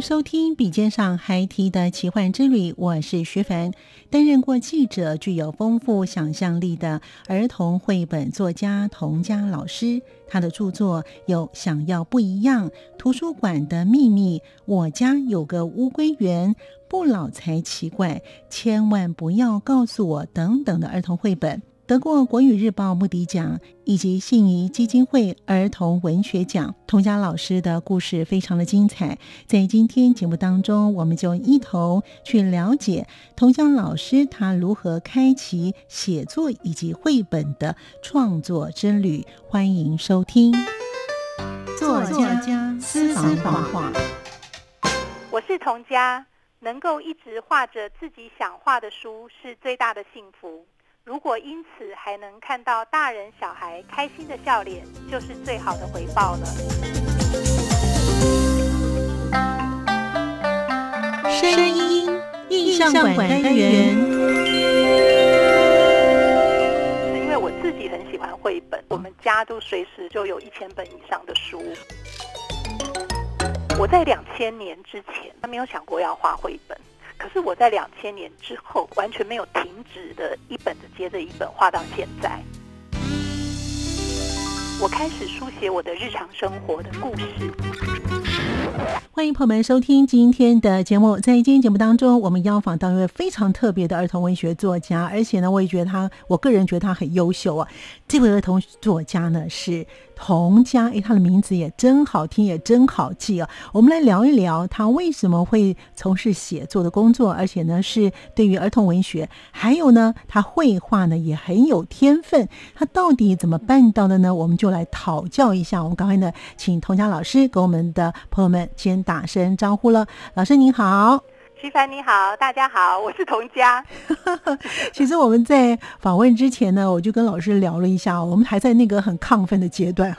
收听《笔尖上孩提的奇幻之旅》，我是徐凡。担任过记者、具有丰富想象力的儿童绘本作家童佳老师，他的著作有《想要不一样》《图书馆的秘密》《我家有个乌龟园》《不老才奇怪》《千万不要告诉我》等等的儿童绘本。得过国语日报木迪奖以及信宜基金会儿童文学奖，童佳老师的故事非常的精彩。在今天节目当中，我们就一同去了解童佳老师他如何开启写作以及绘本的创作之旅。欢迎收听作家私房话。我是童佳，能够一直画着自己想画的书，是最大的幸福。如果因此还能看到大人小孩开心的笑脸，就是最好的回报了。声音印象馆单元，因为我自己很喜欢绘本，我们家都随时就有一千本以上的书。我在两千年之前，他没有想过要画绘本。可是我在两千年之后完全没有停止的，一本子接着一本画到现在。我开始书写我的日常生活的故事。欢迎朋友们收听今天的节目。在今天节目当中，我们邀访到一位非常特别的儿童文学作家，而且呢，我也觉得他，我个人觉得他很优秀啊。这位儿童作家呢是。童家，哎，他的名字也真好听，也真好记啊！我们来聊一聊他为什么会从事写作的工作，而且呢是对于儿童文学，还有呢他绘画呢也很有天分，他到底怎么办到的呢？我们就来讨教一下。我们刚才呢，请童家老师给我们的朋友们先打声招呼了。老师您好。徐凡你好，大家好，我是童佳。其实我们在访问之前呢，我就跟老师聊了一下，我们还在那个很亢奋的阶段。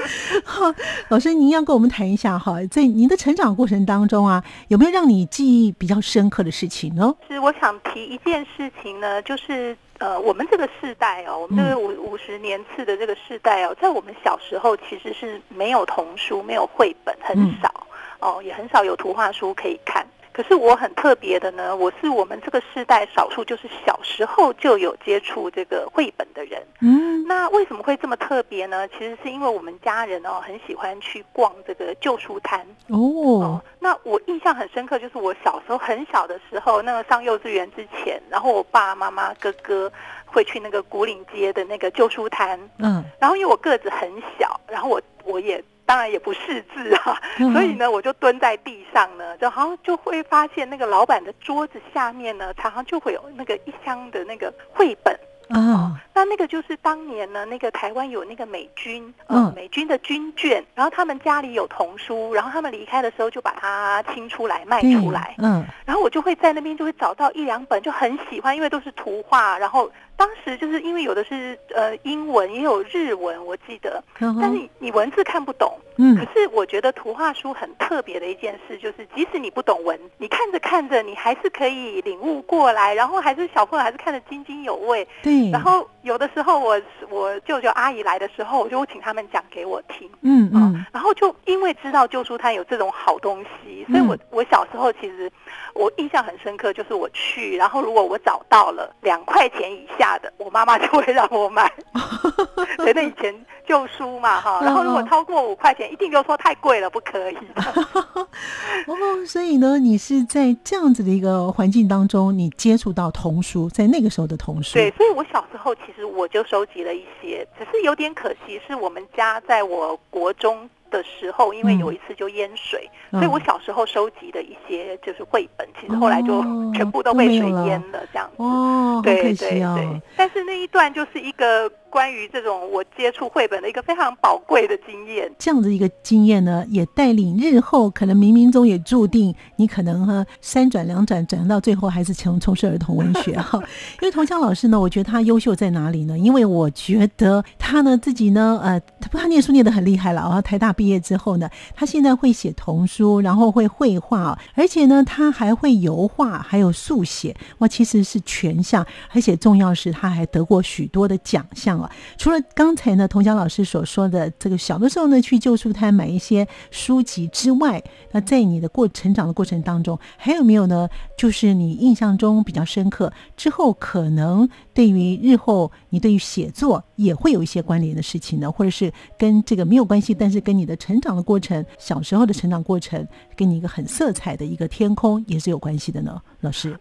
老师，您要跟我们谈一下哈，在您的成长过程当中啊，有没有让你记忆比较深刻的事情呢？是，我想提一件事情呢，就是呃，我们这个世代哦，我们这个五五十年次的这个世代哦，在我们小时候其实是没有童书，没有绘本，很少哦，也很少有图画书可以看。可是我很特别的呢，我是我们这个世代少数，就是小时候就有接触这个绘本的人。嗯，那为什么会这么特别呢？其实是因为我们家人哦很喜欢去逛这个旧书摊。哦，那我印象很深刻，就是我小时候很小的时候，那个上幼稚园之前，然后我爸爸妈妈、哥哥会去那个古岭街的那个旧书摊。嗯，然后因为我个子很小，然后我我也。当然也不识字啊，所以呢，我就蹲在地上呢，就好像就会发现那个老板的桌子下面呢，常常就会有那个一箱的那个绘本。啊，那那个就是当年呢，那个台湾有那个美军，嗯，美军的军眷，然后他们家里有童书，然后他们离开的时候就把它清出来卖出来，嗯，然后我就会在那边就会找到一两本，就很喜欢，因为都是图画，然后当时就是因为有的是呃英文，也有日文，我记得，但是你文字看不懂，嗯，可是我觉得图画书很特别的一件事，就是即使你不懂文，你看着看着，你还是可以领悟过来，然后还是小朋友还是看得津津有味，对。然后有的时候，我我舅舅阿姨来的时候，我就请他们讲给我听。嗯嗯。然后就因为知道旧书摊有这种好东西，所以我我小时候其实我印象很深刻，就是我去，然后如果我找到了两块钱以下的，我妈妈就会让我买。对，那以前旧书嘛哈，然后如果超过五块钱，一定就说太贵了，不可以。哦，所以呢，你是在这样子的一个环境当中，你接触到童书，在那个时候的童书。对，所以我小时候其实我就收集了一些，只是有点可惜，是我们家在我国中。的时候，因为有一次就淹水，所以我小时候收集的一些就是绘本，其实后来就全部都被水淹了，这样子。哦，对对对。但是那一段就是一个。关于这种我接触绘本的一个非常宝贵的经验，这样子一个经验呢，也带领日后可能冥冥中也注定你可能哈三转两转转到最后还是从从事儿童文学哈。因为童香老师呢，我觉得他优秀在哪里呢？因为我觉得他呢自己呢，呃，他他念书念得很厉害了啊。台大毕业之后呢，他现在会写童书，然后会绘画，而且呢，他还会油画，还有速写，哇，其实是全项，而且重要是他还得过许多的奖项除了刚才呢，童江老师所说的这个小的时候呢，去旧书摊买一些书籍之外，那在你的过成长的过程当中，还有没有呢？就是你印象中比较深刻，之后可能对于日后你对于写作也会有一些关联的事情呢，或者是跟这个没有关系，但是跟你的成长的过程、小时候的成长过程，给你一个很色彩的一个天空，也是有关系的呢，老师。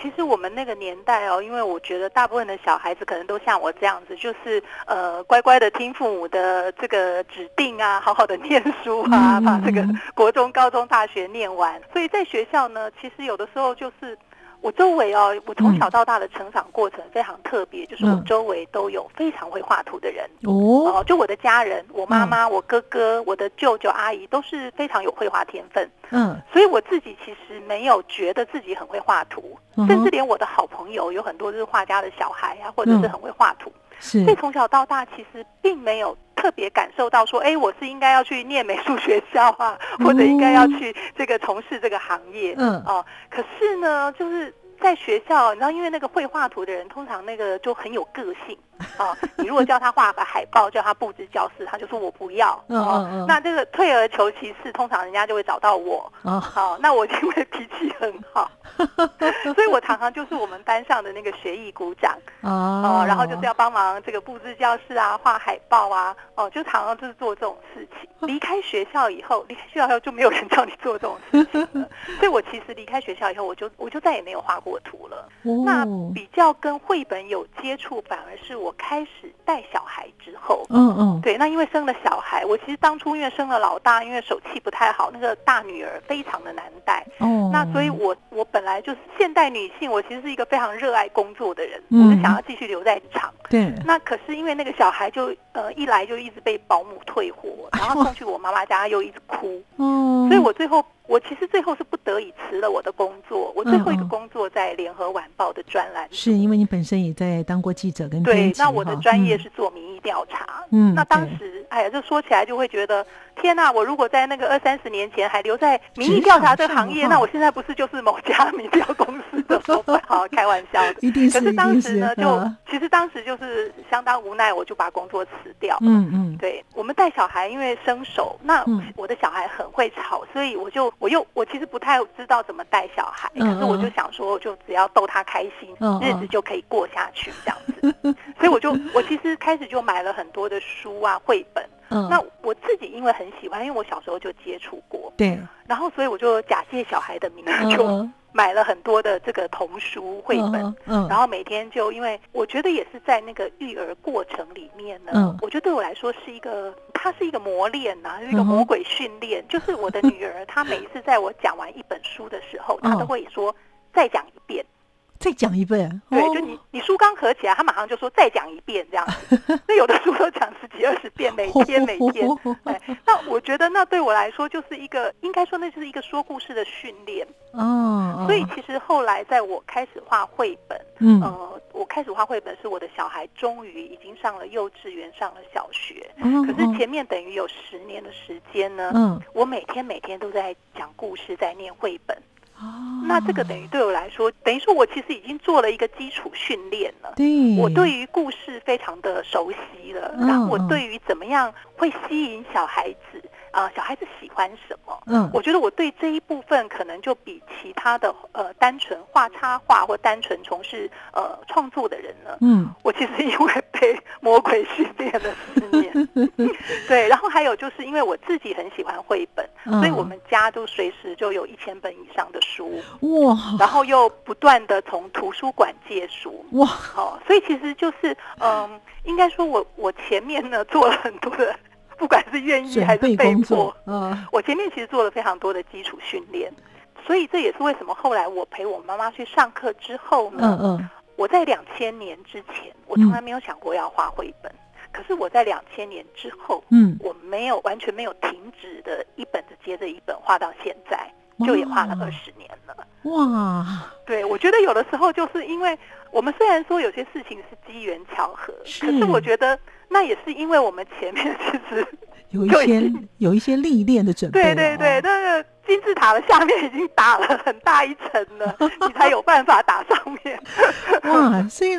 其实我们那个年代哦，因为我觉得大部分的小孩子可能都像我这样子，就是呃乖乖的听父母的这个指定啊，好好的念书啊，把这个国中、高中、大学念完。所以在学校呢，其实有的时候就是。我周围哦，我从小到大的成长过程非常特别，就是我周围都有非常会画图的人。哦，就我的家人，我妈妈、我哥哥、我的舅舅、阿姨都是非常有绘画天分，嗯，所以我自己其实没有觉得自己很会画图，甚至连我的好朋友有很多就是画家的小孩啊，或者是很会画图，所以从小到大其实并没有特别感受到说，哎，我是应该要去念美术学校啊，或者应该要去这个从事这个行业，嗯，哦，可是呢，就是。在学校，你知道，因为那个会画图的人，通常那个就很有个性。啊，你如果叫他画个海报，叫他布置教室，他就说我不要。哦，那这个退而求其次，通常人家就会找到我。哦，好，那我因为脾气很好，所以我常常就是我们班上的那个学艺股长。哦，然后就是要帮忙这个布置教室啊，画海报啊。哦，就常常就是做这种事情。离开学校以后，离开学校以后就没有人叫你做这种事情了。所以我其实离开学校以后，我就我就再也没有画过图了。那比较跟绘本有接触，反而是我。开始带小孩之后，嗯嗯，对，那因为生了小孩，我其实当初因为生了老大，因为手气不太好，那个大女儿非常的难带，哦，那所以我我本来就是现代女性，我其实是一个非常热爱工作的人，我就想要继续留在厂，对，那可是因为那个小孩就呃一来就一直被保姆退货，然后送去我妈妈家又一直哭，哦，所以我最后。我其实最后是不得已辞了我的工作，我最后一个工作在联合晚报的专栏，是因为你本身也在当过记者跟对，那我的专业是做民意调查，嗯，那当时哎呀，这说起来就会觉得天哪，我如果在那个二三十年前还留在民意调查这个行业，那我现在不是就是某家民调公司的老板？好，开玩笑的，一定是。可是当时呢，就其实当时就是相当无奈，我就把工作辞掉。嗯嗯，对我们带小孩，因为生手，那我的小孩很会吵，所以我就。我又我其实不太知道怎么带小孩，可是我就想说，就只要逗他开心，日子就可以过下去这样子。所以我就 我其实开始就买了很多的书啊绘本。那我自己因为很喜欢，因为我小时候就接触过，对。然后所以我就假借小孩的名义就买了很多的这个童书绘本，嗯然后每天就因为我觉得也是在那个育儿过程里面呢，我觉得对我来说是一个。它是一个磨练呐，是一个魔鬼训练。就是我的女儿，她每一次在我讲完一本书的时候，她都会说再讲一遍，再讲一遍。对，就你你书刚合起来，他马上就说再讲一遍这样子。那有的书都讲十几二十遍，每 天每天。对 那我觉得那对我来说就是一个，应该说那就是一个说故事的训练。哦。所以其实后来在我开始画绘本，嗯。我开始画绘本，是我的小孩终于已经上了幼稚园，上了小学。可是前面等于有十年的时间呢，嗯，我每天每天都在讲故事，在念绘本。哦，那这个等于对我来说，等于说我其实已经做了一个基础训练了。对，我对于故事非常的熟悉了。然后我对于怎么样会吸引小孩子。啊，小孩子喜欢什么？嗯，我觉得我对这一部分可能就比其他的呃单纯画插画或单纯从事呃创作的人呢，嗯，我其实因为被 魔鬼训练了四年。对，然后还有就是因为我自己很喜欢绘本，所以我们家都随时就有一千本以上的书哇，然后又不断的从图书馆借书哇，好，所以其实就是嗯，应该说我我前面呢做了很多的。不管是愿意还是被迫，嗯，我前面其实做了非常多的基础训练，所以这也是为什么后来我陪我妈妈去上课之后呢，嗯嗯，我在两千年之前，我从来没有想过要画绘本，可是我在两千年之后，嗯，我没有完全没有停止的一本的接着一本画到现在，就也画了二十年了，哇，对，我觉得有的时候就是因为我们虽然说有些事情是机缘巧合，可是。我觉得。那也是因为我们前面 其实有一些有一些历练的准备，对对对，那个。金字塔的下面已经打了很大一层了，你才有办法打上面。哇！所以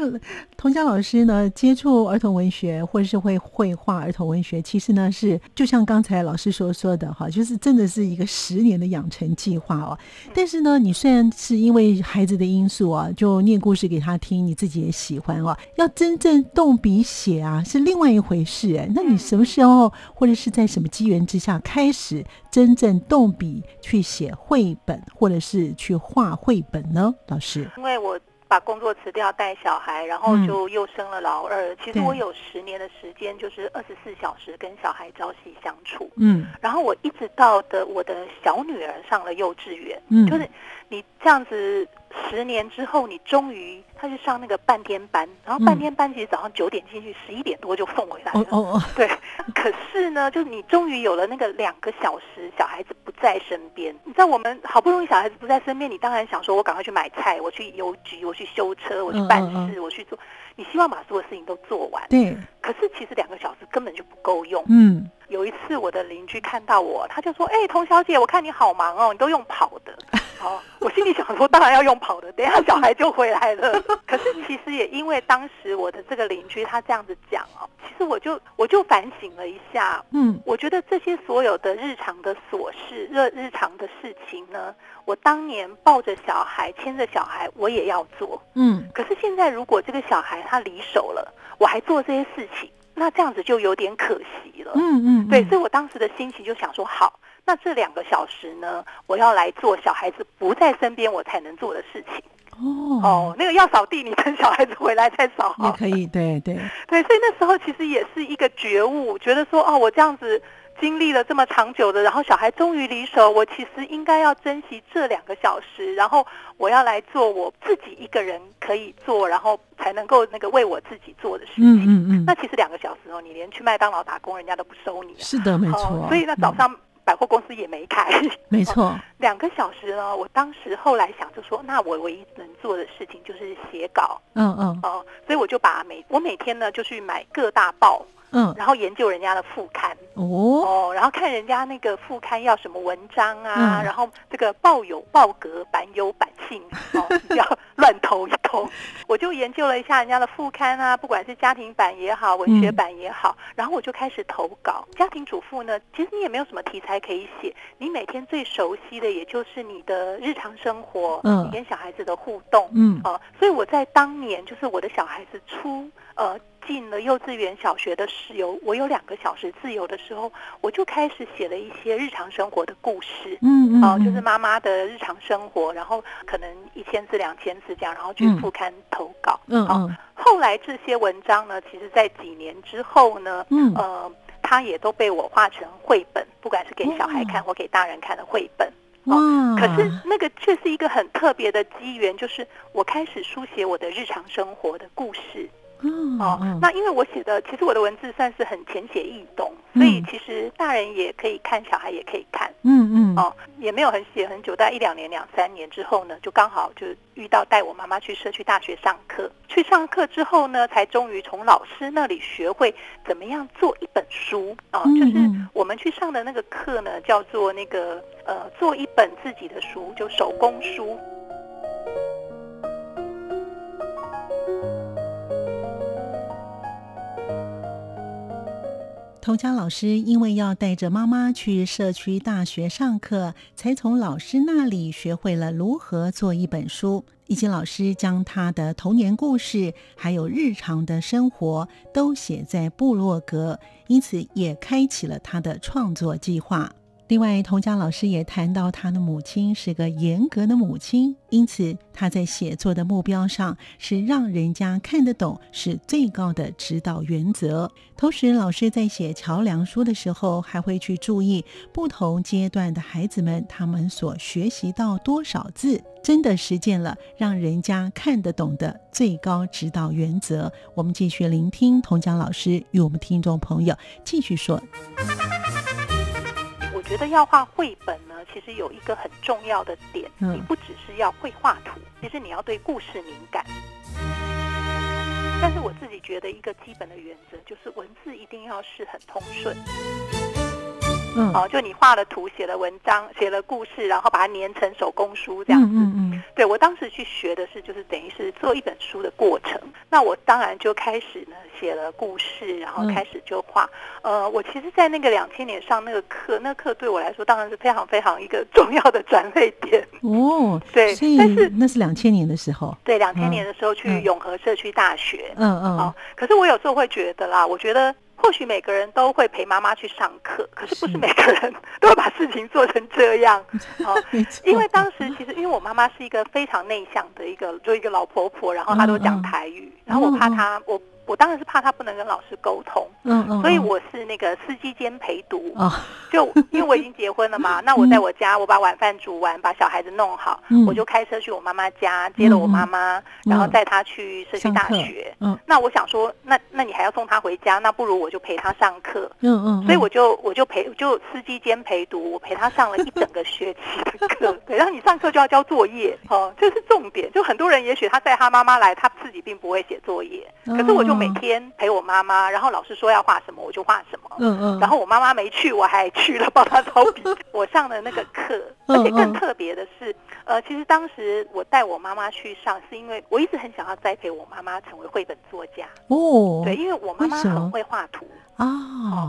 童佳老师呢，接触儿童文学或者是会绘画儿童文学，其实呢是就像刚才老师所说的哈，就是真的是一个十年的养成计划哦。但是呢，你虽然是因为孩子的因素啊，就念故事给他听，你自己也喜欢哦，要真正动笔写啊，是另外一回事哎。那你什么时候或者是在什么机缘之下开始真正动笔？去写绘本，或者是去画绘本呢？老师，因为我把工作辞掉带小孩，然后就又生了老二。其实我有十年的时间，就是二十四小时跟小孩朝夕相处。嗯，然后我一直到的我的小女儿上了幼稚园，嗯，就是你这样子。十年之后，你终于他去上那个半天班，然后半天班其实早上九点进去，十一点多就送回来了。哦哦哦，对。可是呢，就是你终于有了那个两个小时，小孩子不在身边。你知道，我们好不容易小孩子不在身边，你当然想说，我赶快去买菜，我去邮局，我去修车，我去办事，我去做。你希望把所有事情都做完。对。可是其实两个小时根本就不够用。嗯。有一次，我的邻居看到我，他就说：“哎，童小姐，我看你好忙哦，你都用跑的。” 好，我心里想说，当然要用跑的，等下小孩就回来了。可是其实也因为当时我的这个邻居他这样子讲哦，其实我就我就反省了一下，嗯，我觉得这些所有的日常的琐事、日日常的事情呢，我当年抱着小孩、牵着小孩，我也要做，嗯。可是现在如果这个小孩他离手了，我还做这些事情。那这样子就有点可惜了，嗯嗯，对，所以我当时的心情就想说，好，那这两个小时呢，我要来做小孩子不在身边我才能做的事情。哦哦，那个要扫地，你等小孩子回来再扫。也可以，对对对，所以那时候其实也是一个觉悟，觉得说，哦，我这样子。经历了这么长久的，然后小孩终于离手，我其实应该要珍惜这两个小时，然后我要来做我自己一个人可以做，然后才能够那个为我自己做的事情。嗯嗯嗯。那其实两个小时哦，你连去麦当劳打工，人家都不收你。是的，没错。所以那早上百货公司也没开。没错。两个小时呢，我当时后来想就说，那我唯一能做的事情就是写稿。嗯嗯。哦，所以我就把每我每天呢就去买各大报。嗯，然后研究人家的副刊哦哦，然后看人家那个副刊要什么文章啊，然后这个报有报格，版有版性，哦，不 要乱投一通。我就研究了一下人家的副刊啊，不管是家庭版也好，文学版也好，然后我就开始投稿。家庭主妇呢，其实你也没有什么题材可以写，你每天最熟悉的也就是你的日常生活，嗯，你跟小孩子的互动，嗯，哦，所以我在当年就是我的小孩子出呃。进了幼稚园、小学的室友我有两个小时自由的时候，我就开始写了一些日常生活的故事，嗯嗯，哦，就是妈妈的日常生活，然后可能一千字、两千字这样，然后去副刊投稿，嗯嗯。后来这些文章呢，其实在几年之后呢，嗯呃，它也都被我画成绘本，不管是给小孩看或给大人看的绘本，哇！可是那个却是一个很特别的机缘，就是我开始书写我的日常生活的故事。哦，那因为我写的，其实我的文字算是很浅显易懂，所以其实大人也可以看，小孩也可以看。嗯嗯，哦，也没有很写很久，大概一两年、两三年之后呢，就刚好就遇到带我妈妈去社区大学上课。去上课之后呢，才终于从老师那里学会怎么样做一本书。哦，就是我们去上的那个课呢，叫做那个呃，做一本自己的书，就手工书。童佳老师因为要带着妈妈去社区大学上课，才从老师那里学会了如何做一本书。以及老师将他的童年故事还有日常的生活都写在部落格，因此也开启了他的创作计划。另外，童佳老师也谈到，他的母亲是个严格的母亲，因此他在写作的目标上是让人家看得懂，是最高的指导原则。同时，老师在写桥梁书的时候，还会去注意不同阶段的孩子们，他们所学习到多少字，真的实践了让人家看得懂的最高指导原则。我们继续聆听童佳老师与我们听众朋友继续说。觉得要画绘本呢，其实有一个很重要的点，你不只是要会画图，其实你要对故事敏感。但是我自己觉得一个基本的原则就是文字一定要是很通顺。嗯，哦，就你画了图，写了文章，写了故事，然后把它粘成手工书这样子。嗯嗯。对我当时去学的是，就是等于是做一本书的过程。那我当然就开始呢写了故事，然后开始就画。呃，我其实，在那个两千年上那个课，那课对我来说当然是非常非常一个重要的转捩点。哦，对，但是那是两千年的时候。对，两千年的时候去永和社区大学。嗯嗯。哦，可是我有时候会觉得啦，我觉得。或许每个人都会陪妈妈去上课，可是不是每个人 都会把事情做成这样。哦，因为当时其实因为我妈妈是一个非常内向的一个，就一个老婆婆，然后她都讲台语，然后我怕她我。我当然是怕他不能跟老师沟通，嗯嗯，所以我是那个司机兼陪读，就因为我已经结婚了嘛，那我在我家，我把晚饭煮完，把小孩子弄好，我就开车去我妈妈家接了我妈妈，然后带她去社区大学。嗯，那我想说，那那你还要送她回家，那不如我就陪她上课。嗯嗯，所以我就我就陪就司机兼陪读，我陪她上了一整个学期的课。对，然后你上课就要交作业，哦，这是重点。就很多人也许他带他妈妈来，他自己并不会写作业，可是我就。每天陪我妈妈，然后老师说要画什么我就画什么。嗯嗯。然后我妈妈没去，我还去了帮她抄笔。我上的那个课，而且更特别的是，呃，其实当时我带我妈妈去上，是因为我一直很想要栽培我妈妈成为绘本作家。哦。对，因为我妈妈很会画图啊。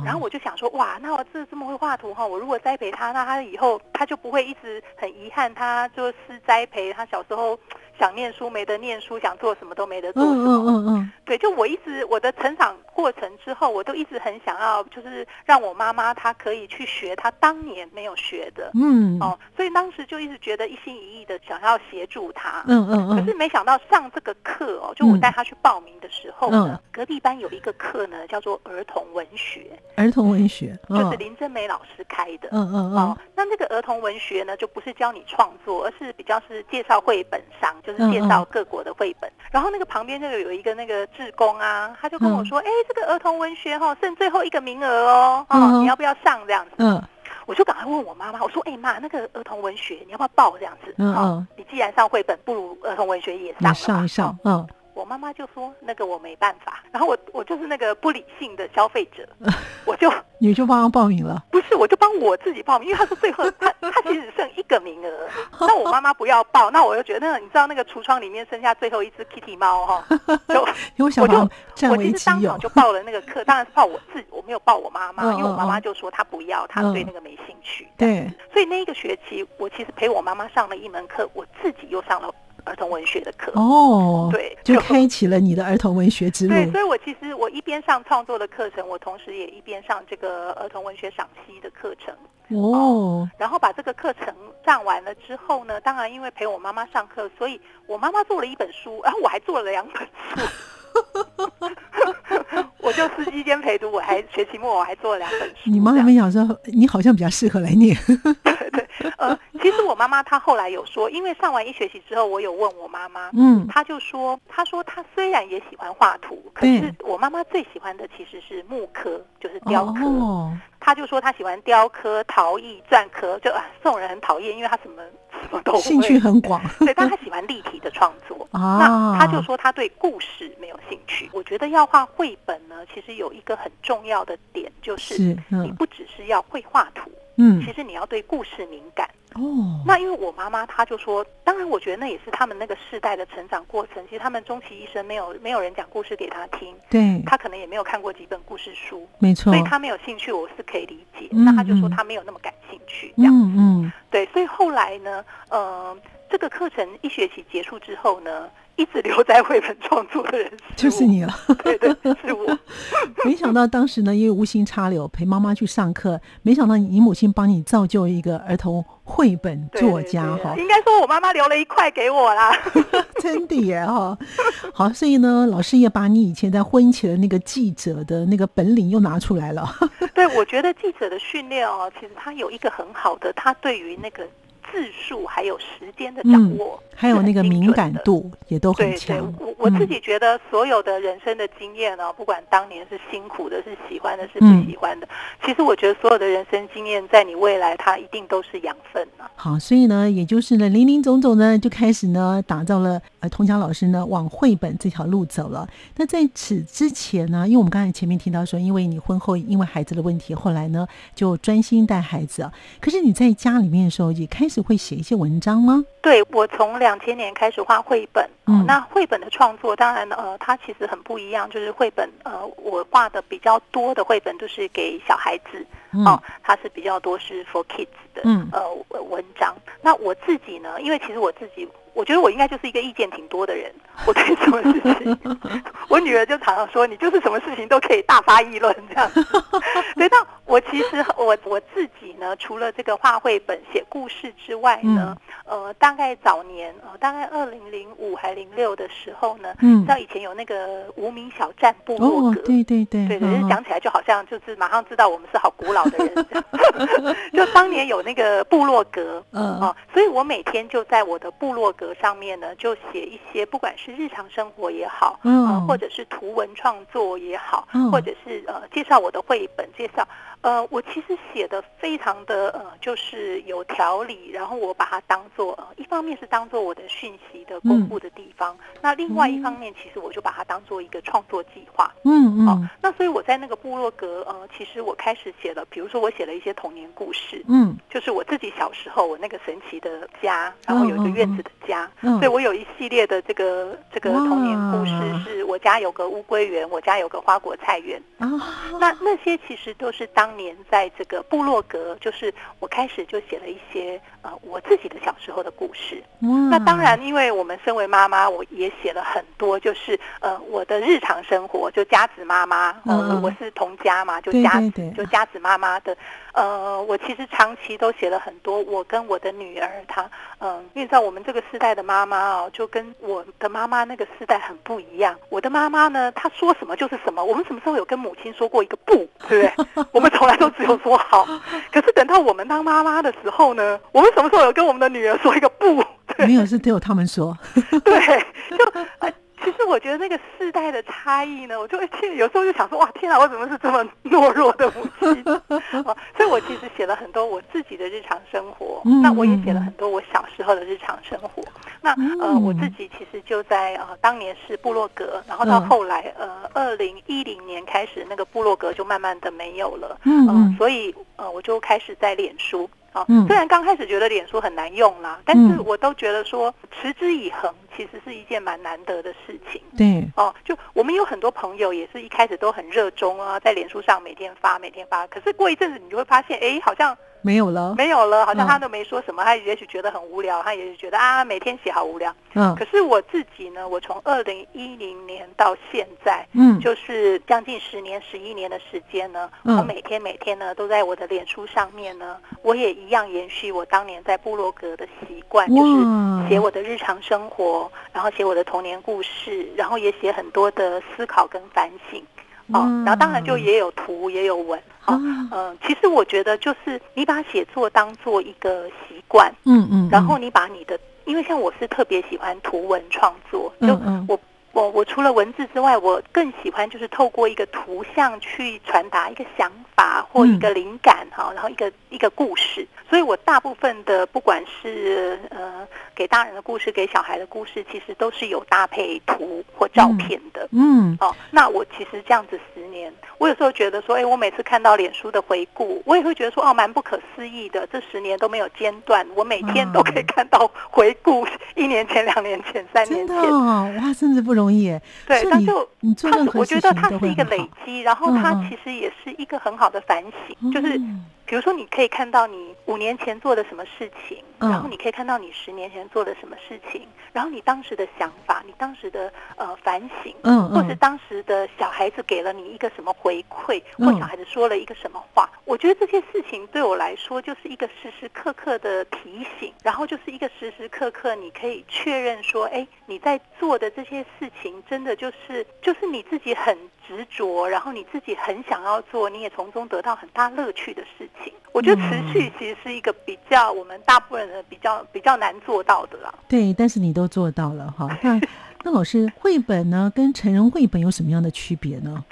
然后我就想说，哇，那我这这么会画图哈，我如果栽培她，那她以后她就不会一直很遗憾，她就是栽培她小时候。想念书没得念书，想做什么都没得做。嗯嗯嗯嗯，对，就我一直我的成长过程之后，我都一直很想要，就是让我妈妈她可以去学她当年没有学的。嗯哦，所以当时就一直觉得一心一意的想要协助她。嗯嗯嗯。可是没想到上这个课哦，就我带她去报名的时候呢，隔壁班有一个课呢，叫做儿童文学。儿童文学就是林真美老师开的。嗯嗯嗯。哦，那这个儿童文学呢，就不是教你创作，而是比较是介绍绘本上。就是介绍各国的绘本，然后那个旁边就有一个那个志工啊，他就跟我说：“哎，这个儿童文学哈，剩最后一个名额哦，哦，你要不要上？这样子？”嗯，我就赶快问我妈妈，我说：“哎妈，那个儿童文学你要不要报？这样子？你既然上绘本，不如儿童文学也上上一上。”嗯，我妈妈就说：“那个我没办法。”然后我我就是那个不理性的消费者，我就。你就帮他报名了？不是，我就帮我自己报名，因为他说最后他他其实剩一个名额，那我妈妈不要报，那我就觉得那你知道那个橱窗里面剩下最后一只 Kitty 猫哈，就我就我其实当场就报了那个课，当然是报我自己，我没有报我妈妈，因为我妈妈就说她不要，她对那个没兴趣。对，所以那一个学期我其实陪我妈妈上了一门课，我自己又上了。儿童文学的课哦，对，就开启了你的儿童文学之路。对，所以我其实我一边上创作的课程，我同时也一边上这个儿童文学赏析的课程。哦，然后把这个课程上完了之后呢，当然因为陪我妈妈上课，所以我妈妈做了一本书，然后我还做了两本书。我就司机兼陪读，我还学期末我还做了两本书。你妈妈没想说，你好像比较适合来念。对对，呃，其实我妈妈她后来有说，因为上完一学期之后，我有问我妈妈，嗯，她就说，她说她虽然也喜欢画图，可是我妈妈最喜欢的其实是木刻，就是雕刻。哦，她就说她喜欢雕刻、陶艺、篆刻，就啊，这种人很讨厌，因为她什么什 么都兴趣很广。对，但他喜欢立体的创作。那他就说他对故事没有兴趣。我觉得要画绘本呢，其实有一个很重要的点，就是你不只是要会画图。嗯，其实你要对故事敏感哦。那因为我妈妈，她就说，当然，我觉得那也是他们那个世代的成长过程。其实他们终其一生，没有没有人讲故事给他听，对，他可能也没有看过几本故事书，没错。所以他没有兴趣，我是可以理解。那他就说他没有那么感兴趣，这样嗯嗯，对。所以后来呢，呃，这个课程一学期结束之后呢，一直留在绘本创作的人 就是你了。对对，是我。没想到当时呢，因为无心插柳陪妈妈去上课，没想到你母亲帮你造就一个儿童绘本作家哈。应该说我妈妈留了一块给我啦，真的耶哈。好，所以呢，老师也把你以前在婚前的那个记者的那个本领又拿出来了。对，我觉得记者的训练哦，其实他有一个很好的，他对于那个。字数还有时间的掌握，还有那个敏感度也都很强。我我自己觉得，所有的人生的经验呢，不管当年是辛苦的，是喜欢的，是不喜欢的，其实我觉得所有的人生经验，在你未来，它一定都是养分呢。好，所以呢，也就是呢，林林总总呢，就开始呢，打造了呃，童强老师呢，往绘本这条路走了。那在此之前呢，因为我们刚才前面听到说，因为你婚后因为孩子的问题，后来呢，就专心带孩子啊。可是你在家里面的时候，也开始。会写一些文章吗？对，我从两千年开始画绘本。嗯，那绘本的创作，当然呃，它其实很不一样。就是绘本，呃，我画的比较多的绘本都是给小孩子。哦，它是比较多是 for kids 的。嗯，呃，文章。那我自己呢？因为其实我自己。我觉得我应该就是一个意见挺多的人，我对什么事情，我女儿就常常说你就是什么事情都可以大发议论这样。对，那我其实我我自己呢，除了这个画绘本、写故事之外呢，呃，大概早年呃，大概二零零五还零六的时候呢，嗯，像以前有那个无名小站部落格，对对对，对对，讲起来就好像就是马上知道我们是好古老的人，就当年有那个部落格，嗯。啊，所以我每天就在我的部落。格上面呢，就写一些，不管是日常生活也好，嗯，或者是图文创作也好，嗯。或者是呃介绍我的绘本，介绍，呃，我其实写的非常的呃，就是有条理，然后我把它当做呃，一方面是当做我的讯息的公布的地方，那另外一方面，其实我就把它当做一个创作计划，嗯嗯，好，那所以我在那个部落格，呃，其实我开始写了，比如说我写了一些童年故事，嗯，就是我自己小时候我那个神奇的家，然后有一个院子的。家，所以我有一系列的这个这个童年故事，是我家有个乌龟园，我家有个花果菜园。那那些其实都是当年在这个部落格，就是我开始就写了一些呃我自己的小时候的故事。那当然，因为我们身为妈妈，我也写了很多，就是呃我的日常生活，就家子妈妈，呃我是同家嘛，就家就家子妈妈的。呃，我其实长期都写了很多，我跟我的女儿，她，嗯，你知道我们这个时代的妈妈哦，就跟我的妈妈那个时代很不一样。我的妈妈呢，她说什么就是什么。我们什么时候有跟母亲说过一个不，对不对？我们从来都只有说好。可是等到我们当妈妈的时候呢，我们什么时候有跟我们的女儿说一个不？没有，是只有他们说。对，就。其实我觉得那个世代的差异呢，我就会有时候就想说，哇，天啊，我怎么是这么懦弱的母亲？哦，所以我其实写了很多我自己的日常生活，那我也写了很多我小时候的日常生活。那呃，我自己其实就在呃当年是部落格，然后到后来呃二零一零年开始，那个部落格就慢慢的没有了。嗯，所以呃我就开始在脸书。啊，虽然刚开始觉得脸书很难用啦，但是我都觉得说持之以恒其实是一件蛮难得的事情。对，哦，就我们有很多朋友也是一开始都很热衷啊，在脸书上每天发，每天发，可是过一阵子你就会发现，哎，好像。没有了，没有了，好像他都没说什么，他也许觉得很无聊，他也许觉得啊，每天写好无聊。嗯，可是我自己呢，我从二零一零年到现在，嗯，就是将近十年、十一年的时间呢，我每天每天呢，都在我的脸书上面呢，我也一样延续我当年在部落格的习惯，就是写我的日常生活，然后写我的童年故事，然后也写很多的思考跟反省。哦，然后当然就也有图也有文，哦，嗯，其实我觉得就是你把写作当做一个习惯，嗯嗯，然后你把你的，因为像我是特别喜欢图文创作，就我我我除了文字之外，我更喜欢就是透过一个图像去传达一个想法或一个灵感哈，然后一个一个故事。所以我大部分的不管是呃给大人的故事，给小孩的故事，其实都是有搭配图或照片的。嗯，哦，那我其实这样子十年，我有时候觉得说，哎，我每次看到脸书的回顾，我也会觉得说，哦，蛮不可思议的，这十年都没有间断，我每天都可以看到回顾，一年前、两年前、三年前，哇，真的不容易。对，但是你做任何事情我觉得它是一个累积，然后它其实也是一个很好的反省，就是。比如说，你可以看到你五年前做的什么事情，然后你可以看到你十年前做的什么事情，然后你当时的想法，你当时的呃反省，嗯，或是当时的小孩子给了你一个什么回馈，或小孩子说了一个什么话，我觉得这些事情对我来说就是一个时时刻刻的提醒，然后就是一个时时刻刻你可以确认说，哎，你在做的这些事情真的就是就是你自己很执着，然后你自己很想要做，你也从中得到很大乐趣的事情。我觉得持续其实是一个比较我们大部分人比较比较难做到的啦。对，但是你都做到了哈。那 那老师，绘本呢跟成人绘本有什么样的区别呢？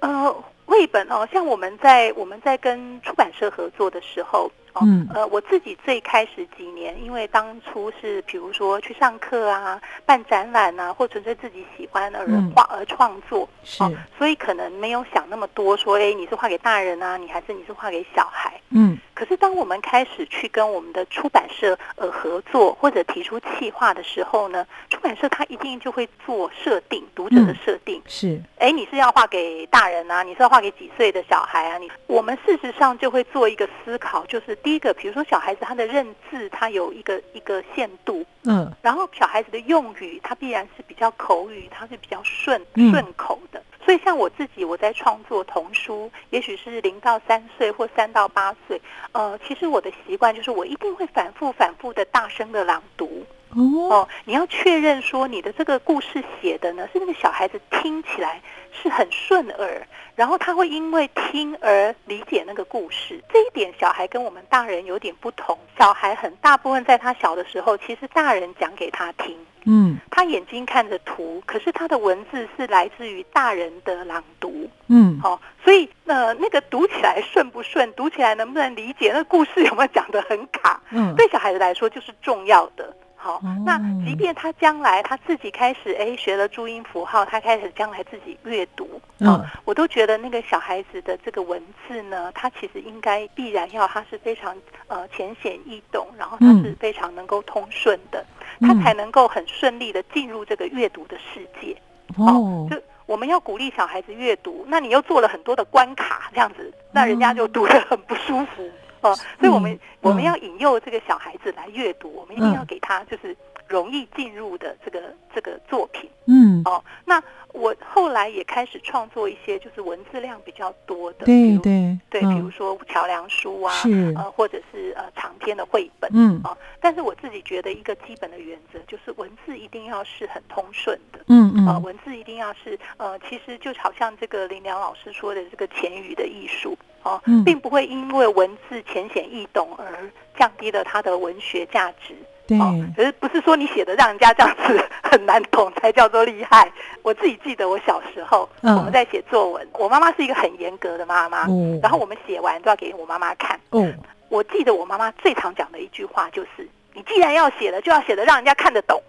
呃，绘本哦，像我们在我们在跟出版社合作的时候。嗯，呃，我自己最开始几年，因为当初是比如说去上课啊、办展览啊，或纯粹自己喜欢而画而创作，是，所以可能没有想那么多，说，哎，你是画给大人啊，你还是你是画给小孩？嗯。可是当我们开始去跟我们的出版社呃合作，或者提出企划的时候呢，出版社他一定就会做设定，读者的设定是，哎，你是要画给大人啊，你是要画给几岁的小孩啊？你我们事实上就会做一个思考，就是。第一个，比如说小孩子他的认字，他有一个一个限度，嗯，然后小孩子的用语，他必然是比较口语，他是比较顺顺口的。所以像我自己，我在创作童书，也许是零到三岁或三到八岁，呃，其实我的习惯就是我一定会反复反复的大声的朗读。哦，你要确认说你的这个故事写的呢，是那个小孩子听起来是很顺耳，然后他会因为听而理解那个故事。这一点小孩跟我们大人有点不同。小孩很大部分在他小的时候，其实大人讲给他听，嗯，他眼睛看着图，可是他的文字是来自于大人的朗读，嗯，好，所以呃，那个读起来顺不顺，读起来能不能理解，那故事有没有讲得很卡，嗯，对小孩子来说就是重要的。好，那即便他将来他自己开始哎学了注音符号，他开始将来自己阅读，嗯，我都觉得那个小孩子的这个文字呢，他其实应该必然要他是非常呃浅显易懂，然后他是非常能够通顺的，他才能够很顺利的进入这个阅读的世界。哦，就我们要鼓励小孩子阅读，那你又做了很多的关卡，这样子，那人家就读得很不舒服。哦，所以我们我们要引诱这个小孩子来阅读，我们一定要给他就是容易进入的这个这个作品。嗯，哦，那我后来也开始创作一些就是文字量比较多的，对对对，比如说桥梁书啊，呃，或者是呃长篇的绘本。嗯，哦，但是我自己觉得一个基本的原则就是文字一定要是很通顺的。嗯嗯，啊，文字一定要是呃，其实就好像这个林良老师说的这个前语的艺术。哦，并不会因为文字浅显易懂而降低了它的文学价值。对，可是不是说你写的让人家这样子很难懂才叫做厉害。我自己记得我小时候，我们在写作文，我妈妈是一个很严格的妈妈，然后我们写完都要给我妈妈看。嗯，我记得我妈妈最常讲的一句话就是：你既然要写了，就要写的让人家看得懂。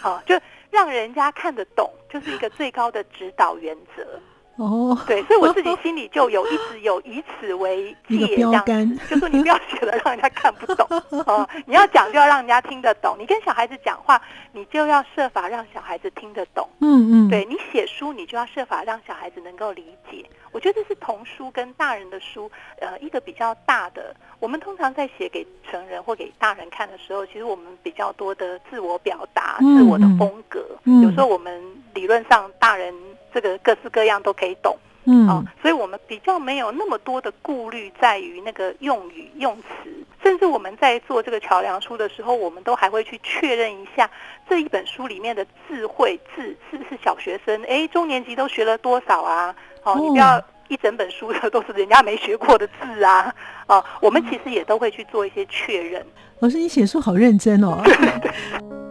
好，就让人家看得懂，就是一个最高的指导原则。哦，对，所以我自己 心里就有一直有以此为戒，这样子，就说你不要 写了让人家看不懂哦，你要讲就要让人家听得懂。你跟小孩子讲话，你就要设法让小孩子听得懂。嗯嗯，对你写书，你就要设法让小孩子能够理解。我觉得这是童书跟大人的书，呃，一个比较大的。我们通常在写给成人或给大人看的时候，其实我们比较多的自我表达、自我的风格。有时候我们理论上大人。这个各式各样都可以懂，嗯，哦，所以我们比较没有那么多的顾虑，在于那个用语用词，甚至我们在做这个桥梁书的时候，我们都还会去确认一下这一本书里面的智慧字是不是小学生，哎，中年级都学了多少啊？哦，你不要一整本书的都是人家没学过的字啊，哦，我们其实也都会去做一些确认。老师，你写书好认真哦。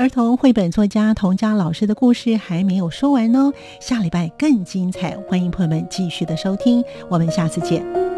儿童绘本作家童佳老师的故事还没有说完呢，下礼拜更精彩，欢迎朋友们继续的收听，我们下次见。